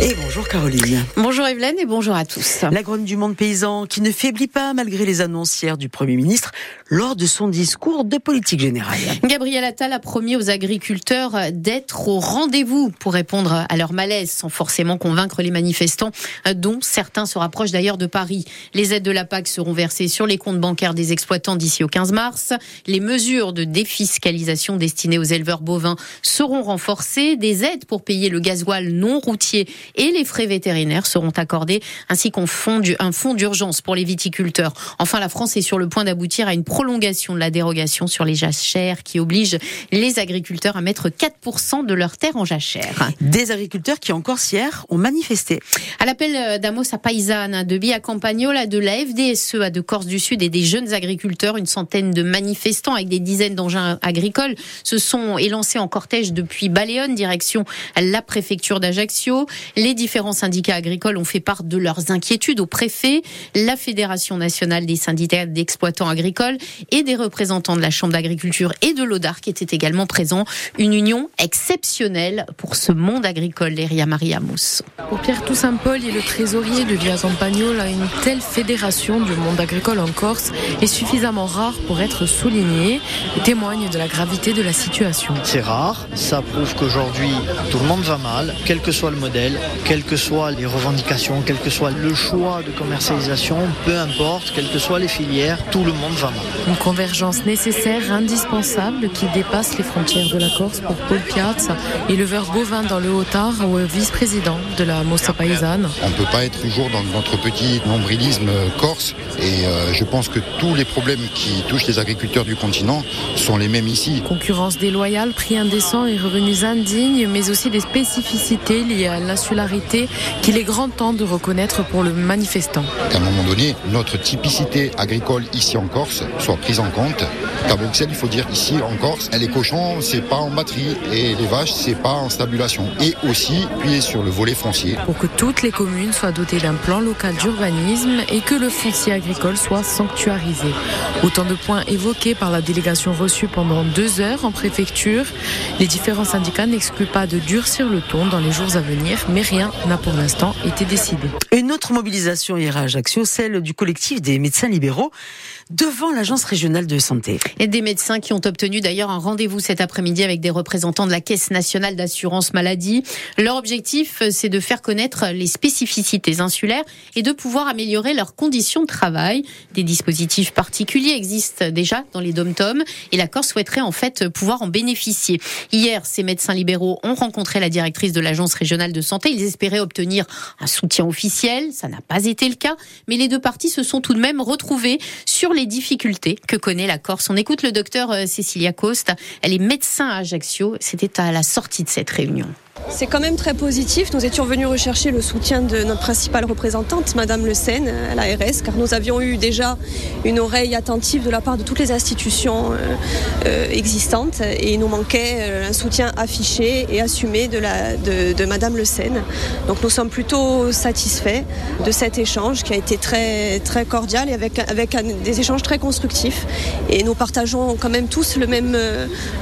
Et bonjour Caroline. Bonjour Evelyne et bonjour à tous. La grogne du monde paysan qui ne faiblit pas malgré les annonces hier du Premier ministre lors de son discours de politique générale. Gabriel Attal a promis aux agriculteurs d'être au rendez-vous pour répondre à leur malaise sans forcément convaincre les manifestants dont certains se rapprochent d'ailleurs de Paris. Les aides de la PAC seront versées sur les comptes bancaires des exploitants d'ici au 15 mars. Les mesures de défiscalisation destinées aux éleveurs bovins seront renforcées. Des aides pour payer le gasoil non routier et les frais vétérinaires seront accordés, ainsi qu'un fonds d'urgence pour les viticulteurs. Enfin, la France est sur le point d'aboutir à une prolongation de la dérogation sur les jachères qui oblige les agriculteurs à mettre 4% de leurs terres en jachère. Des agriculteurs qui encore hier ont manifesté. À l'appel d'Amos à Paysanne, de Bia Campagnola, de la FDSE de Corse du Sud et des jeunes agriculteurs, une centaine de manifestants avec des dizaines d'engins agricoles se sont élancés en cortège depuis Baléone, direction la préfecture d'Ajaccio. Les différents syndicats agricoles ont fait part de leurs inquiétudes au préfet, la Fédération nationale des syndicats d'exploitants agricoles et des représentants de la Chambre d'agriculture et de l'ODAR qui étaient également présents. Une union exceptionnelle pour ce monde agricole, Léria Maria Mousse. Pour Pierre Toussaint Paul et le trésorier de Via Campagnol, une telle fédération du monde agricole en Corse est suffisamment rare pour être soulignée et témoigne de la gravité de la situation. C'est rare, ça prouve qu'aujourd'hui tout le monde va mal, quel que soit le modèle, quelles que soient les revendications, quel que soit le choix de commercialisation, peu importe, quelles que soient les filières, tout le monde va mal. Une convergence nécessaire, indispensable, qui dépasse les frontières de la Corse pour Paul Piazza, éleveur bovin dans le Haut-Tar ou vice-président de la Mossa Paysanne. On ne peut pas être toujours dans notre petit nombrilisme corse et euh, je pense que tous les problèmes qui touchent les agriculteurs du continent sont les mêmes ici. Concurrence déloyale, prix indécents et revenus indignes, mais aussi des spécificités liées à l'insularité qu'il est grand temps de reconnaître pour le manifestant. À un moment donné, notre typicité agricole ici en Corse soit prise en compte. À Bruxelles, il faut dire ici en Corse, les cochons, c'est pas en batterie et les vaches, c'est pas en stabulation. Et aussi, puis sur le volet foncier. Pour que toutes les communes soient dotées d'un plan local d'urbanisme et que le foncier agricole soit sanctuarisé. Autant de points évoqués par la délégation reçue pendant deux heures en préfecture. Les différents syndicats n'excluent pas de durcir le ton dans les jours à venir, mais rien n'a pour l'instant été décidé. Une autre mobilisation hier à Ajaccio, celle du collectif des médecins libéraux devant l'agence régionale de santé. Et des médecins qui ont obtenu d'ailleurs un rendez-vous cet après-midi avec des représentants de la Caisse nationale d'assurance maladie. Leur objectif, c'est de faire connaître les spécificités insulaires et de pouvoir améliorer leurs conditions de travail. Des dispositifs particuliers existent déjà dans les dom-toms et la Corse souhaiterait en fait pouvoir en bénéficier. Hier, ces médecins libéraux ont rencontré la directrice de l'agence régionale de santé. Ils espéraient obtenir un soutien officiel. Ça n'a pas été le cas, mais les deux parties se sont tout de même retrouvées sur les difficultés que connaît la Corse. On écoute le docteur euh, Cécilia Costa. Elle est médecin à Ajaccio. C'était à la sortie de cette réunion. C'est quand même très positif. Nous étions venus rechercher le soutien de notre principale représentante, Madame Le Seine, à l'ARS, car nous avions eu déjà une oreille attentive de la part de toutes les institutions euh, euh, existantes et il nous manquait euh, un soutien affiché et assumé de, la, Madame Le Seine. Donc nous sommes plutôt satisfaits de cet échange qui a été très, cordial et avec, des échanges très constructifs. Et nous partageons quand même tous le même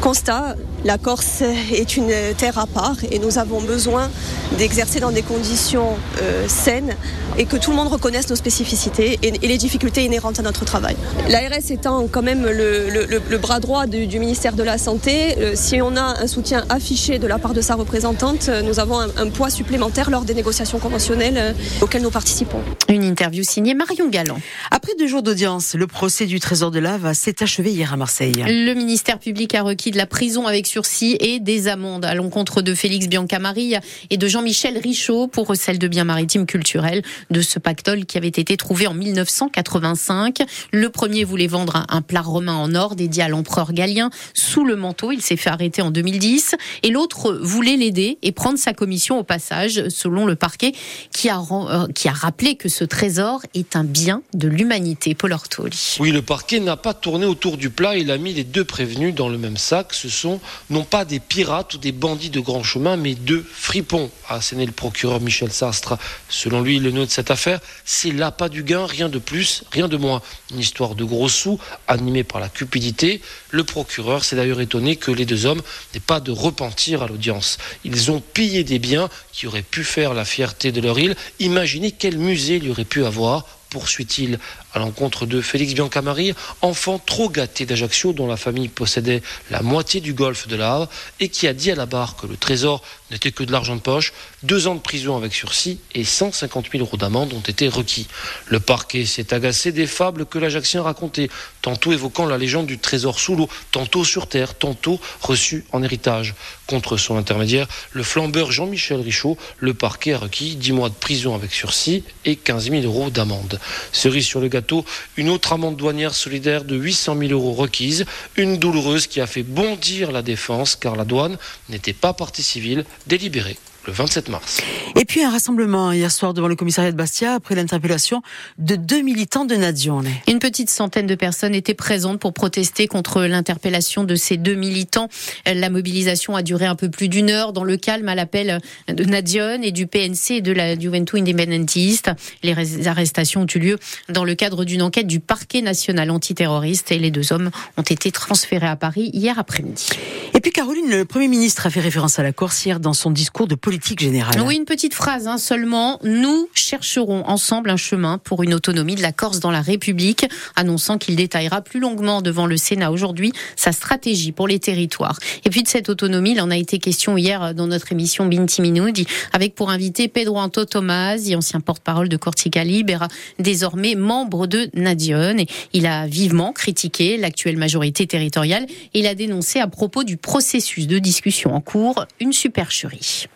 constat. La Corse est une terre à part et nous avons besoin d'exercer dans des conditions euh, saines et que tout le monde reconnaisse nos spécificités et, et les difficultés inhérentes à notre travail. L'ARS étant quand même le, le, le bras droit du, du, ministère de la Santé, euh, si on a un soutien affiché de la part de sa représentante, euh, nous avons un, un, poids supplémentaire lors des négociations conventionnelles euh, auxquelles nous participons. Une interview signée Marion Galland. Après deux jours d'audience, le procès du Trésor de Lave s'est achevé hier à Marseille. Le ministère public a requis de la prison avec sursis et des amendes à l'encontre de Félix Biancamarilla et de Jean-Michel Richaud pour recel de biens maritimes culturels de ce pactole qui avait été trouvé en 1985. Le premier voulait vendre un plat romain en or dédié à l'empereur Galien sous le manteau. Il s'est fait arrêter en 2010. Et l'autre voulait l'aider et prendre sa commission au passage, selon le parquet, qui a, euh, qui a rappelé que ce trésor est un bien de l'humanité. Paul Ortoli. Oui, le parquet n'a pas tourné autour du plat. Il a mis les deux prévenus dans le même sac. Ce sont non pas des pirates ou des bandits de grand chemin, mais de fripons, a asséné le procureur Michel Sastre. Selon lui, le nœud de cette affaire, c'est l'appât du gain, rien de plus, rien de moins. Une histoire de gros sous, animée par la cupidité. Le procureur s'est d'ailleurs étonné que les deux hommes n'aient pas de repentir à l'audience. Ils ont pillé des biens qui auraient pu faire la fierté de leur île. Imaginez quel musée il y aurait pu avoir poursuit-il à l'encontre de Félix Biancamari, enfant trop gâté d'Ajaccio dont la famille possédait la moitié du golfe de l'Arve et qui a dit à la barre que le trésor n'était que de l'argent de poche. Deux ans de prison avec sursis et 150 000 euros d'amende ont été requis. Le parquet s'est agacé des fables que l'Ajaccien racontait, tantôt évoquant la légende du trésor sous l'eau, tantôt sur terre, tantôt reçu en héritage. Contre son intermédiaire, le flambeur Jean-Michel Richaud, le parquet a requis 10 mois de prison avec sursis et 15 000 euros d'amende. Cerise sur le gâteau, une autre amende douanière solidaire de 800 000 euros requise, une douloureuse qui a fait bondir la défense car la douane n'était pas partie civile délibérée le 27 mars. Et puis un rassemblement hier soir devant le commissariat de Bastia après l'interpellation de deux militants de Nadione. Une petite centaine de personnes étaient présentes pour protester contre l'interpellation de ces deux militants. La mobilisation a duré un peu plus d'une heure dans le calme à l'appel de Nadione et du PNC et de la Juventus Independentiste. Les arrestations ont eu lieu dans le cadre d'une enquête du parquet national antiterroriste et les deux hommes ont été transférés à Paris hier après-midi. Et puis Caroline, le Premier ministre a fait référence à la Corse hier dans son discours de politique Oui, une petite phrase hein, seulement. Nous chercherons ensemble un chemin pour une autonomie de la Corse dans la République, annonçant qu'il détaillera plus longuement devant le Sénat aujourd'hui sa stratégie pour les territoires. Et puis de cette autonomie, il en a été question hier dans notre émission Binti Minoudi, avec pour invité Pedro Anto Tomasi, ancien porte-parole de Cortica Libera, désormais membre de Nadion. Et il a vivement critiqué l'actuelle majorité territoriale et il a dénoncé à propos du processus de discussion en cours une supercherie.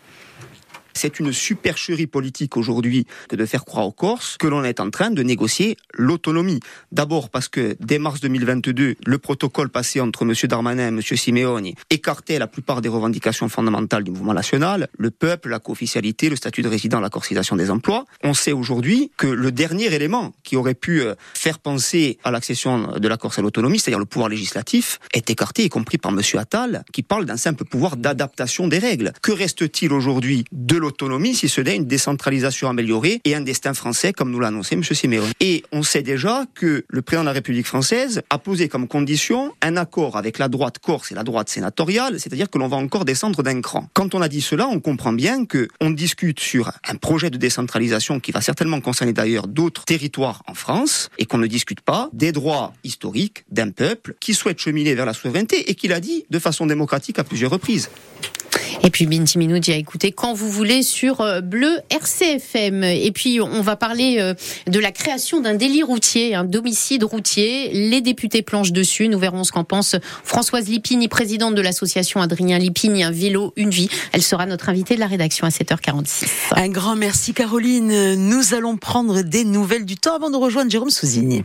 C'est une supercherie politique aujourd'hui que de faire croire aux Corses que l'on est en train de négocier l'autonomie. D'abord parce que dès mars 2022, le protocole passé entre M. Darmanin et M. Simeoni écartait la plupart des revendications fondamentales du mouvement national, le peuple, la co-officialité, le statut de résident, la corcisation des emplois. On sait aujourd'hui que le dernier élément qui aurait pu euh, faire penser à l'accession de la Corse à l'autonomie, c'est-à-dire le pouvoir législatif, est écarté, y compris par M. Attal, qui parle d'un simple pouvoir d'adaptation des règles. Que reste-t-il aujourd'hui de l'autonomie autonomie si ce n'est une décentralisation améliorée et un destin français, comme nous l'a annoncé M. Simeone. Et on sait déjà que le président de la République française a posé comme condition un accord avec la droite corse et la droite sénatoriale, c'est-à-dire que l'on va encore descendre d'un cran. Quand on a dit cela, on comprend bien que on discute sur un projet de décentralisation qui va certainement concerner d'ailleurs d'autres territoires en France et qu'on ne discute pas des droits historiques d'un peuple qui souhaite cheminer vers la souveraineté et qui l'a dit de façon démocratique à plusieurs reprises. Et puis Binti Minoudi a écouté quand vous voulez sur euh, Bleu RCFM. Et puis on va parler euh, de la création d'un délit routier, un domicile routier. Les députés planchent dessus. Nous verrons ce qu'en pense Françoise Lipini, présidente de l'association Adrien Lipini, un vélo, une vie. Elle sera notre invitée de la rédaction à 7h46. Un grand merci Caroline. Nous allons prendre des nouvelles du temps avant de rejoindre Jérôme Souzigny.